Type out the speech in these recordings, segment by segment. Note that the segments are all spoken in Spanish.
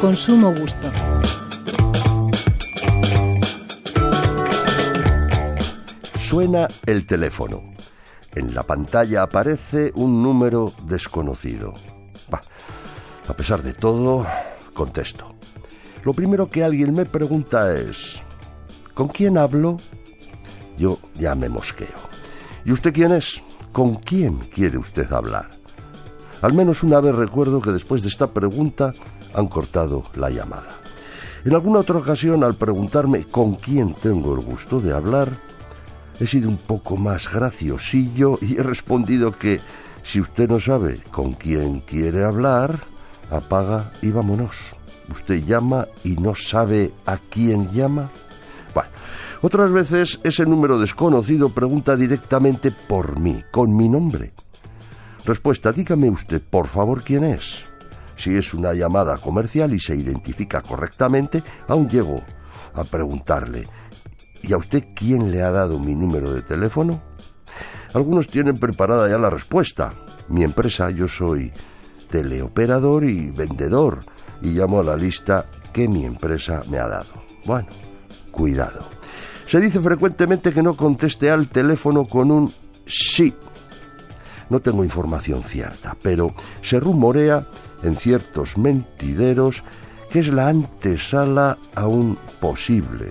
con sumo gusto. Suena el teléfono. En la pantalla aparece un número desconocido. A pesar de todo, contesto. Lo primero que alguien me pregunta es, ¿con quién hablo? Yo ya me mosqueo. ¿Y usted quién es? ¿Con quién quiere usted hablar? Al menos una vez recuerdo que después de esta pregunta han cortado la llamada. En alguna otra ocasión, al preguntarme con quién tengo el gusto de hablar, he sido un poco más graciosillo y he respondido que si usted no sabe con quién quiere hablar, apaga y vámonos. Usted llama y no sabe a quién llama. Bueno, otras veces ese número desconocido pregunta directamente por mí, con mi nombre. Respuesta, dígame usted, por favor, quién es. Si es una llamada comercial y se identifica correctamente, aún llego a preguntarle, ¿y a usted quién le ha dado mi número de teléfono? Algunos tienen preparada ya la respuesta. Mi empresa, yo soy teleoperador y vendedor, y llamo a la lista que mi empresa me ha dado. Bueno, cuidado. Se dice frecuentemente que no conteste al teléfono con un sí. No tengo información cierta, pero se rumorea en ciertos mentideros que es la antesala a un posible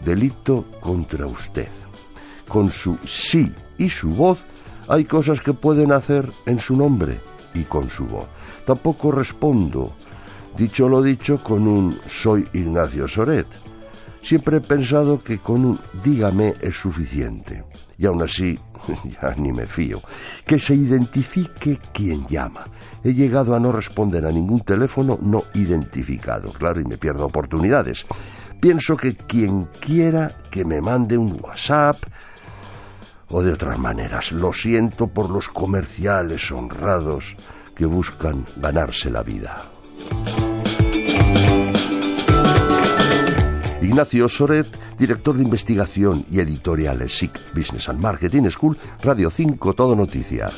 delito contra usted. Con su sí y su voz hay cosas que pueden hacer en su nombre y con su voz. Tampoco respondo, dicho lo dicho, con un soy Ignacio Soret. Siempre he pensado que con un dígame es suficiente. Y aún así, ya ni me fío. Que se identifique quien llama. He llegado a no responder a ningún teléfono no identificado, claro, y me pierdo oportunidades. Pienso que quien quiera que me mande un WhatsApp o de otras maneras, lo siento por los comerciales honrados que buscan ganarse la vida. Ignacio Soret, director de investigación y editoriales SIC Business and Marketing School, Radio 5 Todo Noticias.